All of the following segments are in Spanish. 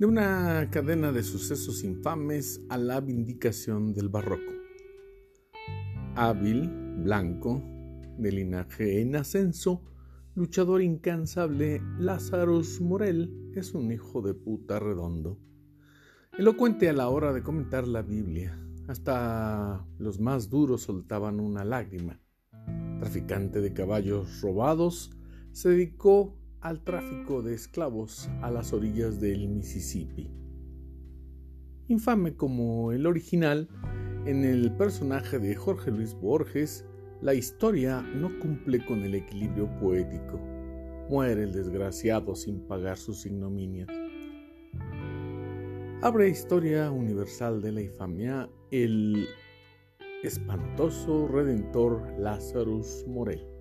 de una cadena de sucesos infames a la vindicación del barroco. Hábil, blanco, de linaje en ascenso, luchador incansable, Lazarus Morel es un hijo de puta redondo. Elocuente a la hora de comentar la Biblia, hasta los más duros soltaban una lágrima. Traficante de caballos robados, se dedicó al tráfico de esclavos a las orillas del Mississippi. Infame como el original, en el personaje de Jorge Luis Borges, la historia no cumple con el equilibrio poético. Muere el desgraciado sin pagar sus ignominias. Abre Historia Universal de la Infamia el espantoso redentor Lazarus Morel.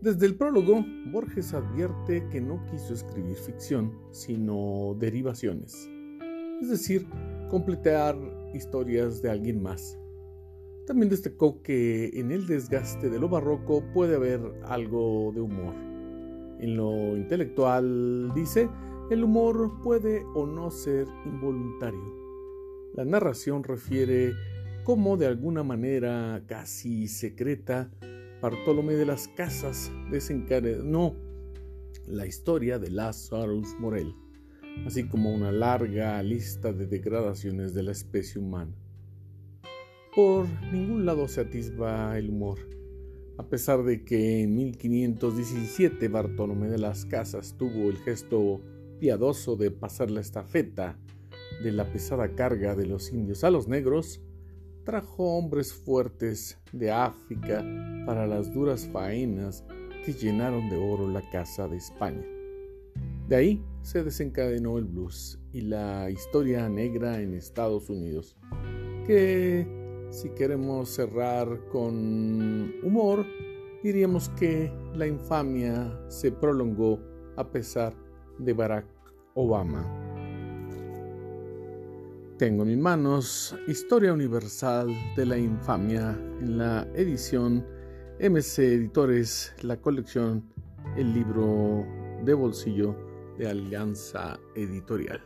Desde el prólogo, Borges advierte que no quiso escribir ficción, sino derivaciones, es decir, completar historias de alguien más. También destacó que en el desgaste de lo barroco puede haber algo de humor. En lo intelectual, dice, el humor puede o no ser involuntario. La narración refiere cómo de alguna manera casi secreta Bartolomé de las Casas desencadenó la historia de Lazarus Morel, así como una larga lista de degradaciones de la especie humana. Por ningún lado se atisba el humor, a pesar de que en 1517 Bartolomé de las Casas tuvo el gesto piadoso de pasar la estafeta de la pesada carga de los indios a los negros, trajo hombres fuertes de África para las duras faenas que llenaron de oro la casa de España. De ahí se desencadenó el blues y la historia negra en Estados Unidos, que si queremos cerrar con humor, diríamos que la infamia se prolongó a pesar de Barack Obama. Tengo en mis manos Historia Universal de la Infamia en la edición MC Editores, la colección El libro de bolsillo de Alianza Editorial.